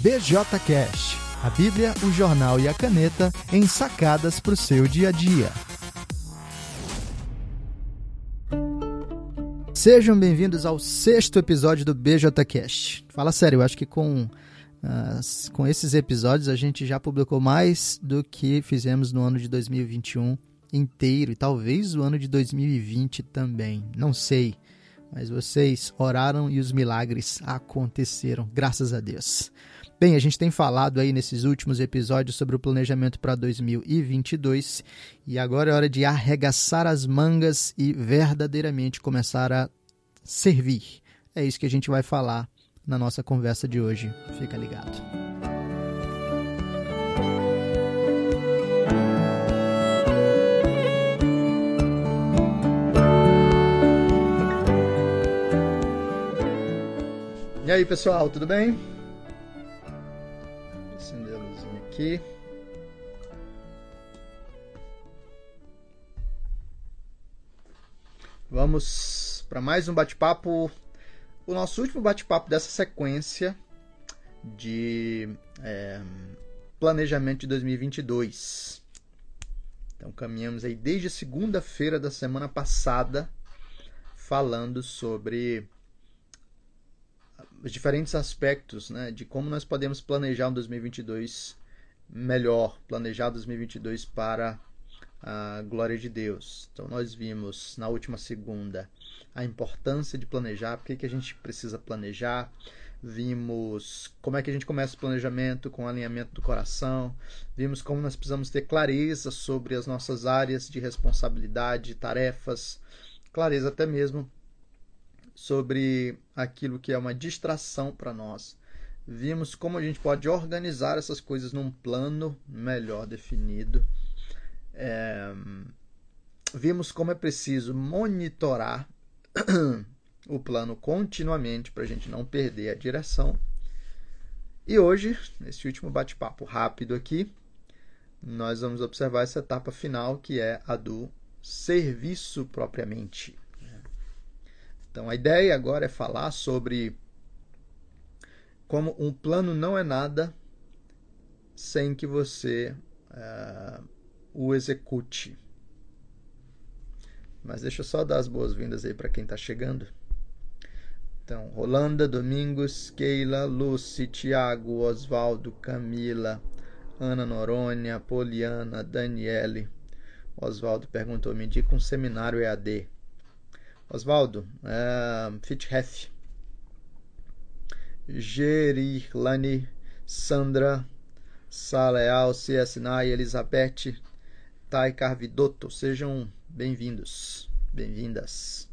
BJCast, a Bíblia, o jornal e a caneta em sacadas para o seu dia a dia. Sejam bem-vindos ao sexto episódio do BJCast. Fala sério, eu acho que com, com esses episódios a gente já publicou mais do que fizemos no ano de 2021 inteiro e talvez o ano de 2020 também. Não sei, mas vocês oraram e os milagres aconteceram, graças a Deus. Bem, a gente tem falado aí nesses últimos episódios sobre o planejamento para 2022 e agora é hora de arregaçar as mangas e verdadeiramente começar a servir. É isso que a gente vai falar na nossa conversa de hoje. Fica ligado. E aí, pessoal, tudo bem? Aqui. Vamos para mais um bate-papo. O nosso último bate-papo dessa sequência de é, planejamento de 2022. Então, caminhamos aí desde segunda-feira da semana passada falando sobre os diferentes aspectos né, de como nós podemos planejar um 2022 melhor, planejar 2022 para a glória de Deus. Então, nós vimos na última segunda a importância de planejar, por que, que a gente precisa planejar. Vimos como é que a gente começa o planejamento com o alinhamento do coração. Vimos como nós precisamos ter clareza sobre as nossas áreas de responsabilidade, tarefas, clareza até mesmo sobre aquilo que é uma distração para nós. Vimos como a gente pode organizar essas coisas num plano melhor definido. É, vimos como é preciso monitorar o plano continuamente para a gente não perder a direção. E hoje, nesse último bate-papo rápido aqui, nós vamos observar essa etapa final que é a do serviço propriamente. Então a ideia agora é falar sobre como um plano não é nada sem que você uh, o execute. Mas deixa eu só dar as boas-vindas aí para quem está chegando. Então, Rolanda, Domingos, Keila, Lucy, Tiago, Oswaldo, Camila, Ana Norônia, Poliana, Daniele. Oswaldo perguntou: me indica um seminário EAD. Oswaldo, uh, Fitzhef, Gerilane, Sandra, Saleal, Ciasnai, Elizabeth, Tai Carvidotto, sejam bem-vindos, bem-vindas.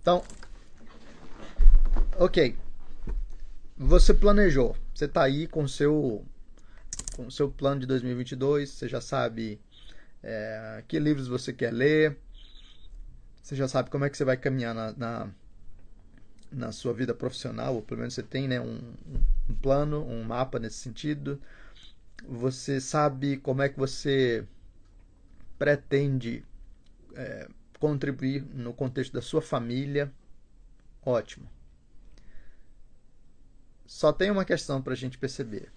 Então, ok, você planejou, você está aí com seu com seu plano de 2022, você já sabe é, que livros você quer ler, você já sabe como é que você vai caminhar na, na, na sua vida profissional, ou pelo menos você tem né, um, um plano, um mapa nesse sentido. Você sabe como é que você pretende é, contribuir no contexto da sua família. Ótimo. Só tem uma questão para a gente perceber.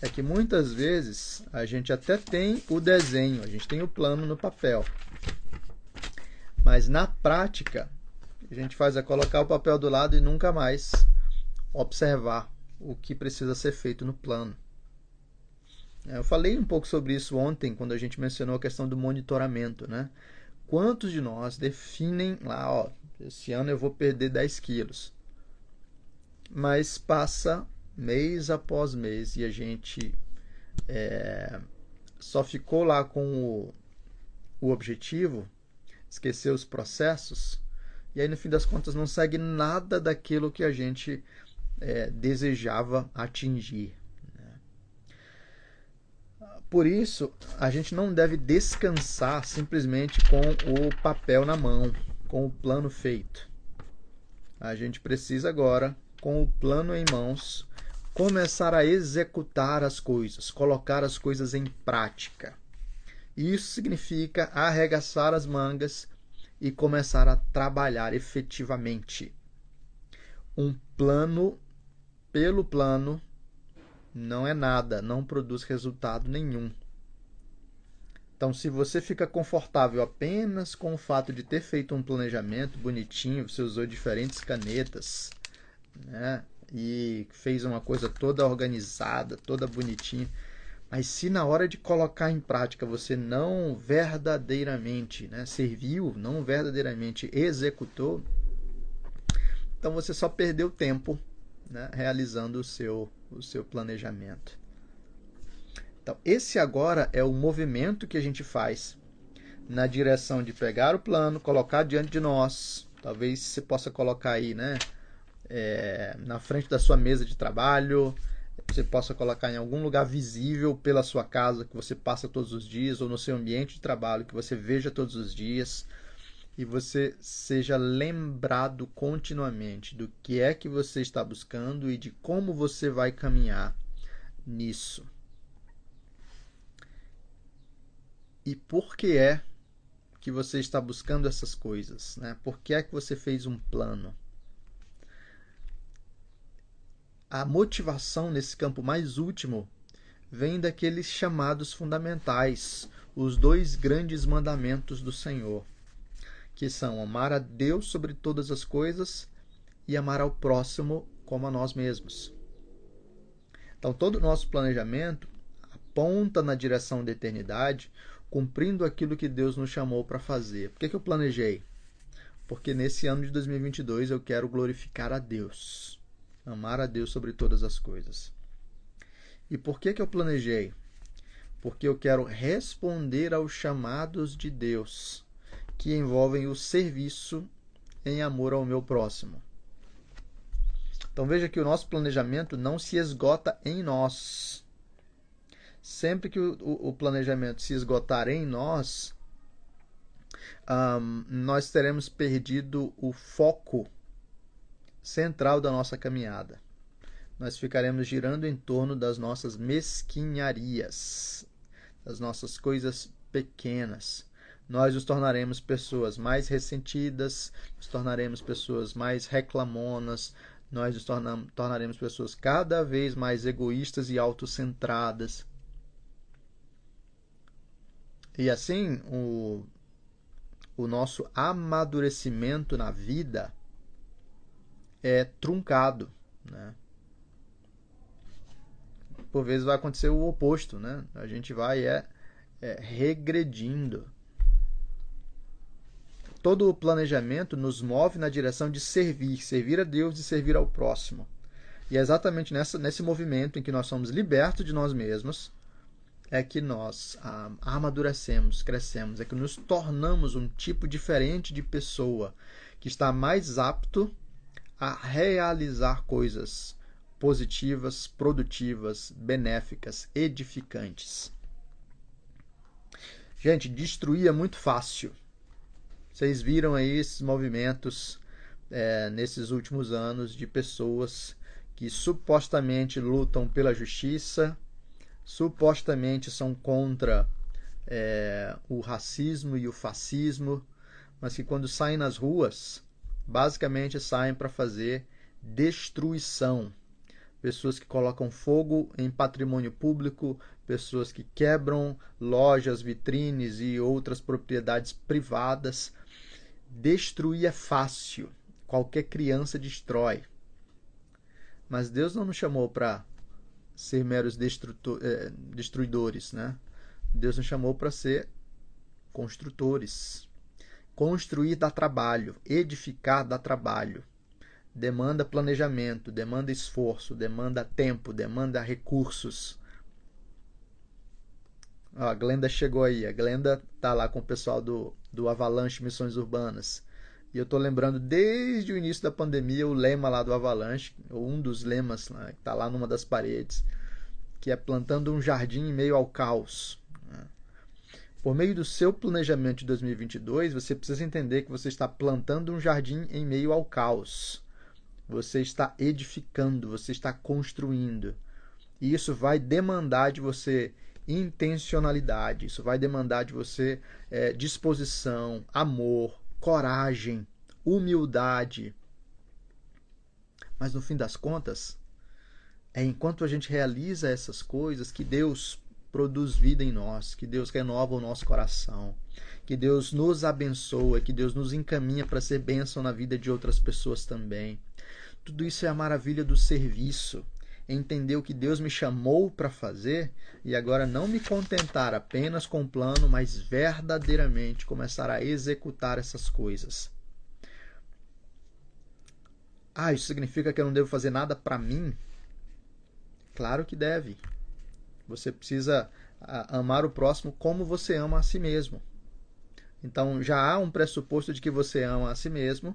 É que muitas vezes a gente até tem o desenho, a gente tem o plano no papel. Mas na prática, a gente faz é colocar o papel do lado e nunca mais observar o que precisa ser feito no plano. Eu falei um pouco sobre isso ontem, quando a gente mencionou a questão do monitoramento. Né? Quantos de nós definem lá, ó, esse ano eu vou perder 10 quilos. Mas passa mês após mês e a gente é, só ficou lá com o, o objetivo esquecer os processos, e aí no fim das contas não segue nada daquilo que a gente é, desejava atingir. Né? Por isso, a gente não deve descansar simplesmente com o papel na mão, com o plano feito. A gente precisa agora, com o plano em mãos, começar a executar as coisas, colocar as coisas em prática. Isso significa arregaçar as mangas e começar a trabalhar efetivamente. Um plano pelo plano não é nada, não produz resultado nenhum. Então, se você fica confortável apenas com o fato de ter feito um planejamento bonitinho, você usou diferentes canetas, né? E fez uma coisa toda organizada, toda bonitinha. Mas se na hora de colocar em prática você não verdadeiramente né, serviu, não verdadeiramente executou, então você só perdeu tempo né, realizando o seu, o seu planejamento. Então, esse agora é o movimento que a gente faz na direção de pegar o plano, colocar diante de nós. Talvez você possa colocar aí, né? É, na frente da sua mesa de trabalho, você possa colocar em algum lugar visível pela sua casa que você passa todos os dias, ou no seu ambiente de trabalho que você veja todos os dias, e você seja lembrado continuamente do que é que você está buscando e de como você vai caminhar nisso. E por que é que você está buscando essas coisas? Né? Por que é que você fez um plano? A motivação nesse campo mais último vem daqueles chamados fundamentais, os dois grandes mandamentos do Senhor que são amar a Deus sobre todas as coisas e amar ao próximo como a nós mesmos. Então, todo o nosso planejamento aponta na direção da eternidade, cumprindo aquilo que Deus nos chamou para fazer. Por que, que eu planejei? Porque nesse ano de 2022 eu quero glorificar a Deus, amar a Deus sobre todas as coisas. E por que, que eu planejei? Porque eu quero responder aos chamados de Deus que envolvem o serviço em amor ao meu próximo. Então veja que o nosso planejamento não se esgota em nós. Sempre que o, o planejamento se esgotar em nós, um, nós teremos perdido o foco central da nossa caminhada. Nós ficaremos girando em torno das nossas mesquinharias, das nossas coisas pequenas nós nos tornaremos pessoas mais ressentidas, nos tornaremos pessoas mais reclamonas, nós nos tornaremos pessoas cada vez mais egoístas e autocentradas. E assim, o, o nosso amadurecimento na vida é truncado, né? Por vezes vai acontecer o oposto, né? A gente vai é, é regredindo todo o planejamento nos move na direção de servir, servir a Deus e servir ao próximo. E é exatamente nessa, nesse movimento em que nós somos libertos de nós mesmos é que nós ah, amadurecemos, crescemos, é que nos tornamos um tipo diferente de pessoa que está mais apto a realizar coisas positivas, produtivas, benéficas, edificantes. Gente, destruir é muito fácil. Vocês viram aí esses movimentos é, nesses últimos anos de pessoas que supostamente lutam pela justiça, supostamente são contra é, o racismo e o fascismo, mas que quando saem nas ruas, basicamente saem para fazer destruição. Pessoas que colocam fogo em patrimônio público, pessoas que quebram lojas, vitrines e outras propriedades privadas Destruir é fácil. Qualquer criança destrói. Mas Deus não nos chamou para ser meros é, destruidores, né? Deus nos chamou para ser construtores. Construir dá trabalho, edificar dá trabalho. Demanda planejamento, demanda esforço, demanda tempo, demanda recursos. Ó, a Glenda chegou aí. A Glenda tá lá com o pessoal do, do Avalanche Missões Urbanas. E eu estou lembrando desde o início da pandemia o lema lá do Avalanche, ou um dos lemas né, que está lá numa das paredes, que é plantando um jardim em meio ao caos. Por meio do seu planejamento de 2022, você precisa entender que você está plantando um jardim em meio ao caos. Você está edificando, você está construindo. E isso vai demandar de você intencionalidade. Isso vai demandar de você é, disposição, amor, coragem, humildade. Mas no fim das contas, É enquanto a gente realiza essas coisas que Deus produz vida em nós, que Deus renova o nosso coração, que Deus nos abençoa, que Deus nos encaminha para ser bênção na vida de outras pessoas também. Tudo isso é a maravilha do serviço. Entender o que Deus me chamou para fazer e agora não me contentar apenas com o plano, mas verdadeiramente começar a executar essas coisas. Ah, isso significa que eu não devo fazer nada para mim? Claro que deve. Você precisa amar o próximo como você ama a si mesmo. Então já há um pressuposto de que você ama a si mesmo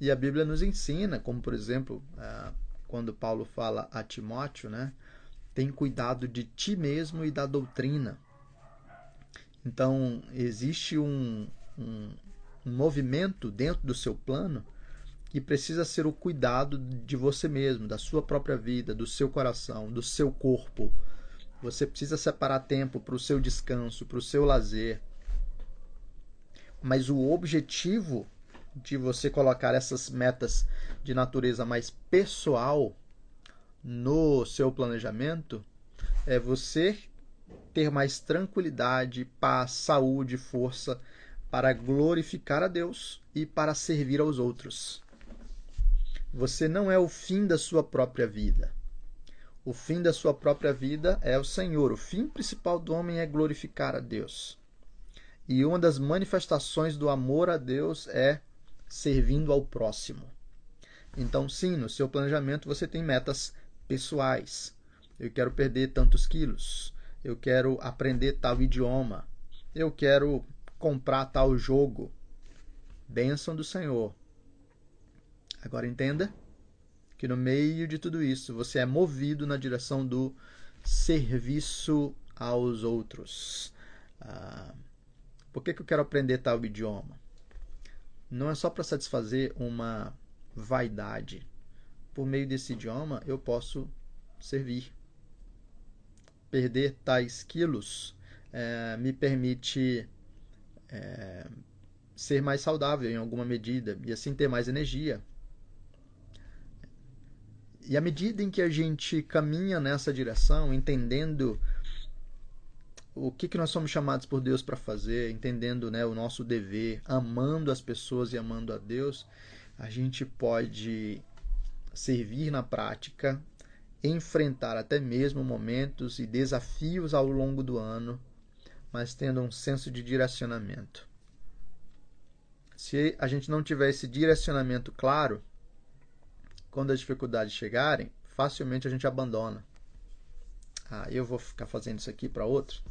e a Bíblia nos ensina, como por exemplo, quando Paulo fala a Timóteo, né? Tem cuidado de ti mesmo e da doutrina. Então existe um, um, um movimento dentro do seu plano que precisa ser o cuidado de você mesmo, da sua própria vida, do seu coração, do seu corpo. Você precisa separar tempo para o seu descanso, para o seu lazer. Mas o objetivo de você colocar essas metas de natureza mais pessoal no seu planejamento é você ter mais tranquilidade, paz, saúde, força para glorificar a Deus e para servir aos outros. Você não é o fim da sua própria vida. O fim da sua própria vida é o Senhor. O fim principal do homem é glorificar a Deus. E uma das manifestações do amor a Deus é servindo ao próximo. Então, sim, no seu planejamento você tem metas pessoais. Eu quero perder tantos quilos. Eu quero aprender tal idioma. Eu quero comprar tal jogo. Bênção do Senhor. Agora entenda que no meio de tudo isso você é movido na direção do serviço aos outros. Ah, por que, que eu quero aprender tal idioma? Não é só para satisfazer uma vaidade. Por meio desse idioma eu posso servir. Perder tais quilos é, me permite é, ser mais saudável em alguma medida e assim ter mais energia e à medida em que a gente caminha nessa direção, entendendo o que, que nós somos chamados por Deus para fazer, entendendo né, o nosso dever, amando as pessoas e amando a Deus, a gente pode servir na prática, enfrentar até mesmo momentos e desafios ao longo do ano, mas tendo um senso de direcionamento. Se a gente não tiver esse direcionamento claro, quando as dificuldades chegarem, facilmente a gente abandona. Ah, eu vou ficar fazendo isso aqui para outro.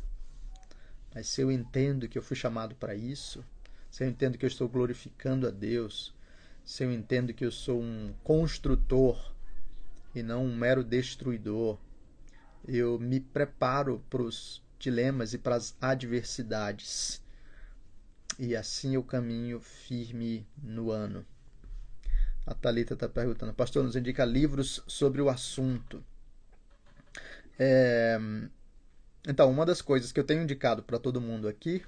Mas se eu entendo que eu fui chamado para isso, se eu entendo que eu estou glorificando a Deus, se eu entendo que eu sou um construtor e não um mero destruidor, eu me preparo para os dilemas e para as adversidades. E assim eu caminho firme no ano. A Thalita está perguntando. Pastor, nos indica livros sobre o assunto. É... Então, uma das coisas que eu tenho indicado para todo mundo aqui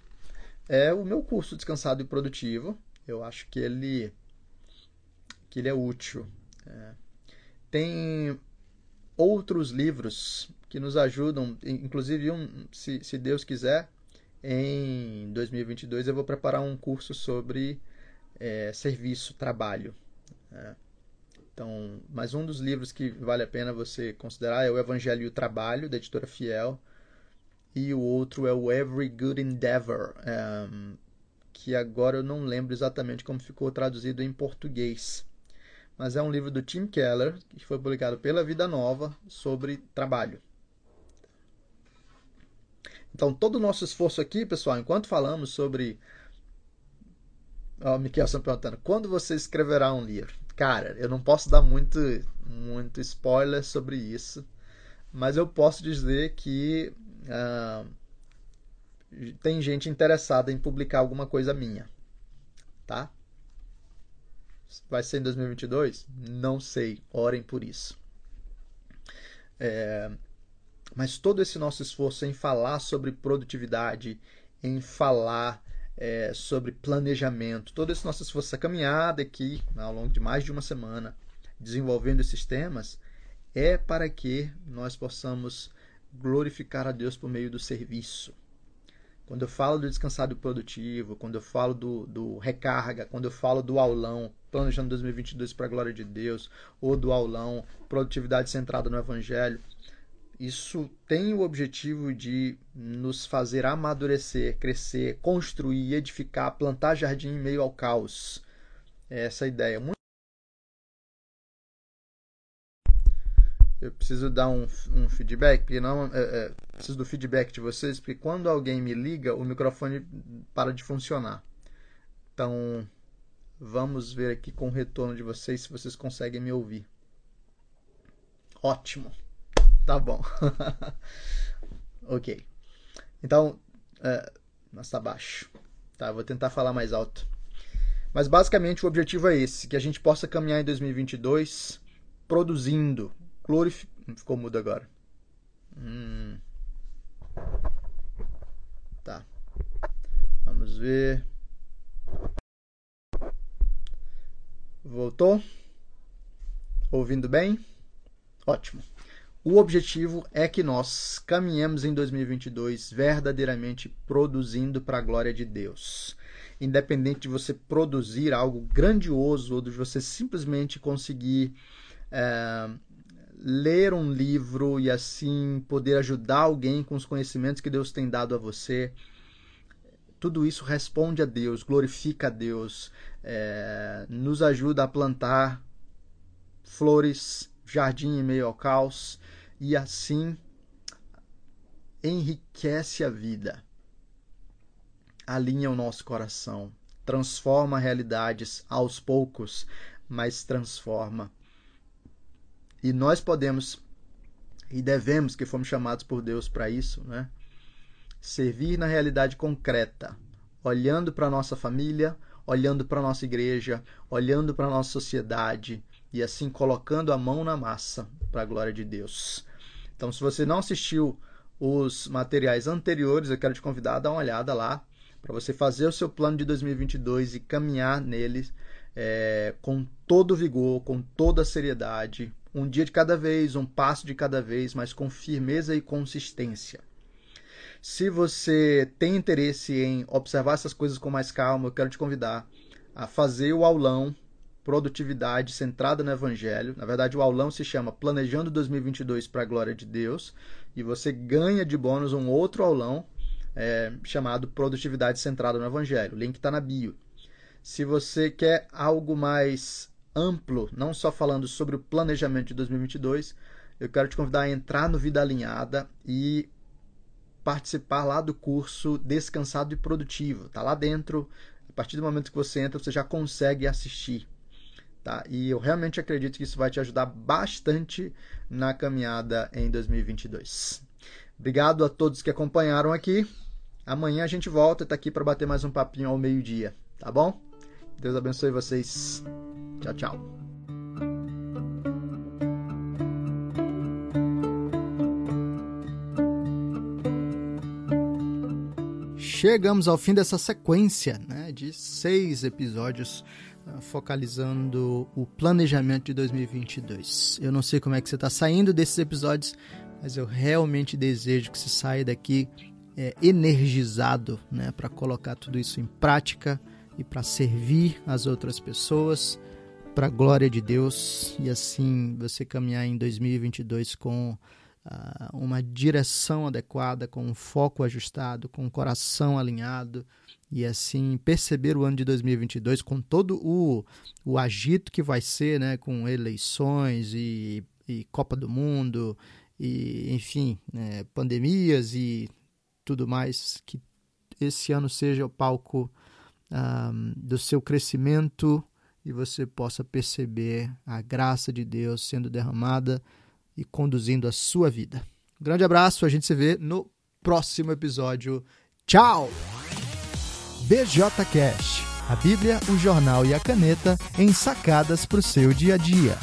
é o meu curso Descansado e Produtivo. Eu acho que ele, que ele é útil. É... Tem outros livros que nos ajudam, inclusive um, se, se Deus quiser, em 2022 eu vou preparar um curso sobre é, serviço, trabalho. É. Então, mais um dos livros que vale a pena você considerar é o Evangelho e o Trabalho, da editora Fiel. E o outro é o Every Good Endeavor, um, que agora eu não lembro exatamente como ficou traduzido em português. Mas é um livro do Tim Keller, que foi publicado pela Vida Nova, sobre trabalho. Então, todo o nosso esforço aqui, pessoal, enquanto falamos sobre. Ó, oh, Miquel perguntando: quando você escreverá um livro? Cara, eu não posso dar muito, muito spoiler sobre isso, mas eu posso dizer que uh, tem gente interessada em publicar alguma coisa minha, tá? Vai ser em 2022? Não sei, orem por isso. É, mas todo esse nosso esforço em falar sobre produtividade, em falar é, sobre planejamento, todo esse nosso esforço, essa caminhada aqui, ao longo de mais de uma semana, desenvolvendo esses temas, é para que nós possamos glorificar a Deus por meio do serviço. Quando eu falo do descansado produtivo, quando eu falo do, do recarga, quando eu falo do aulão, planejando 2022 para a glória de Deus, ou do aulão, produtividade centrada no Evangelho, isso tem o objetivo de nos fazer amadurecer, crescer, construir, edificar, plantar jardim em meio ao caos. É essa a ideia. Eu preciso dar um, um feedback, porque não é, é, preciso do feedback de vocês, porque quando alguém me liga, o microfone para de funcionar. Então, vamos ver aqui com o retorno de vocês se vocês conseguem me ouvir. Ótimo. Tá bom. ok. Então, é, mas tá baixo. Tá, vou tentar falar mais alto. Mas basicamente o objetivo é esse, que a gente possa caminhar em 2022 produzindo, glorificando... Ficou mudo agora. Hum. Tá. Vamos ver. Voltou? Ouvindo bem? Ótimo. O objetivo é que nós caminhemos em 2022 verdadeiramente produzindo para a glória de Deus. Independente de você produzir algo grandioso ou de você simplesmente conseguir é, ler um livro e assim poder ajudar alguém com os conhecimentos que Deus tem dado a você. Tudo isso responde a Deus, glorifica a Deus, é, nos ajuda a plantar flores jardim em meio ao caos e assim enriquece a vida, alinha o nosso coração, transforma realidades aos poucos, mas transforma. E nós podemos e devemos, que fomos chamados por Deus para isso, né? Servir na realidade concreta, olhando para a nossa família, olhando para a nossa igreja, olhando para a nossa sociedade, e assim colocando a mão na massa para a glória de Deus. Então, se você não assistiu os materiais anteriores, eu quero te convidar a dar uma olhada lá para você fazer o seu plano de 2022 e caminhar nele é, com todo vigor, com toda seriedade, um dia de cada vez, um passo de cada vez, mas com firmeza e consistência. Se você tem interesse em observar essas coisas com mais calma, eu quero te convidar a fazer o aulão produtividade centrada no Evangelho. Na verdade, o aulão se chama Planejando 2022 para a Glória de Deus. E você ganha de bônus um outro aulão é, chamado Produtividade Centrada no Evangelho. O link está na bio. Se você quer algo mais amplo, não só falando sobre o planejamento de 2022, eu quero te convidar a entrar no Vida Alinhada e participar lá do curso Descansado e Produtivo. Está lá dentro. A partir do momento que você entra, você já consegue assistir Tá? E eu realmente acredito que isso vai te ajudar bastante na caminhada em 2022. Obrigado a todos que acompanharam aqui. Amanhã a gente volta, está aqui para bater mais um papinho ao meio-dia, tá bom? Deus abençoe vocês. Tchau, tchau. Chegamos ao fim dessa sequência né, de seis episódios focalizando o planejamento de 2022. Eu não sei como é que você está saindo desses episódios, mas eu realmente desejo que você saia daqui é, energizado né, para colocar tudo isso em prática e para servir as outras pessoas para a glória de Deus e assim você caminhar em 2022 com uh, uma direção adequada, com um foco ajustado, com um coração alinhado, e assim perceber o ano de 2022 com todo o, o agito que vai ser, né, com eleições e, e Copa do Mundo e enfim, né, pandemias e tudo mais, que esse ano seja o palco um, do seu crescimento e você possa perceber a graça de Deus sendo derramada e conduzindo a sua vida. Um grande abraço, a gente se vê no próximo episódio. Tchau! BJ Cash, a Bíblia, o jornal e a caneta em sacadas para o seu dia a dia.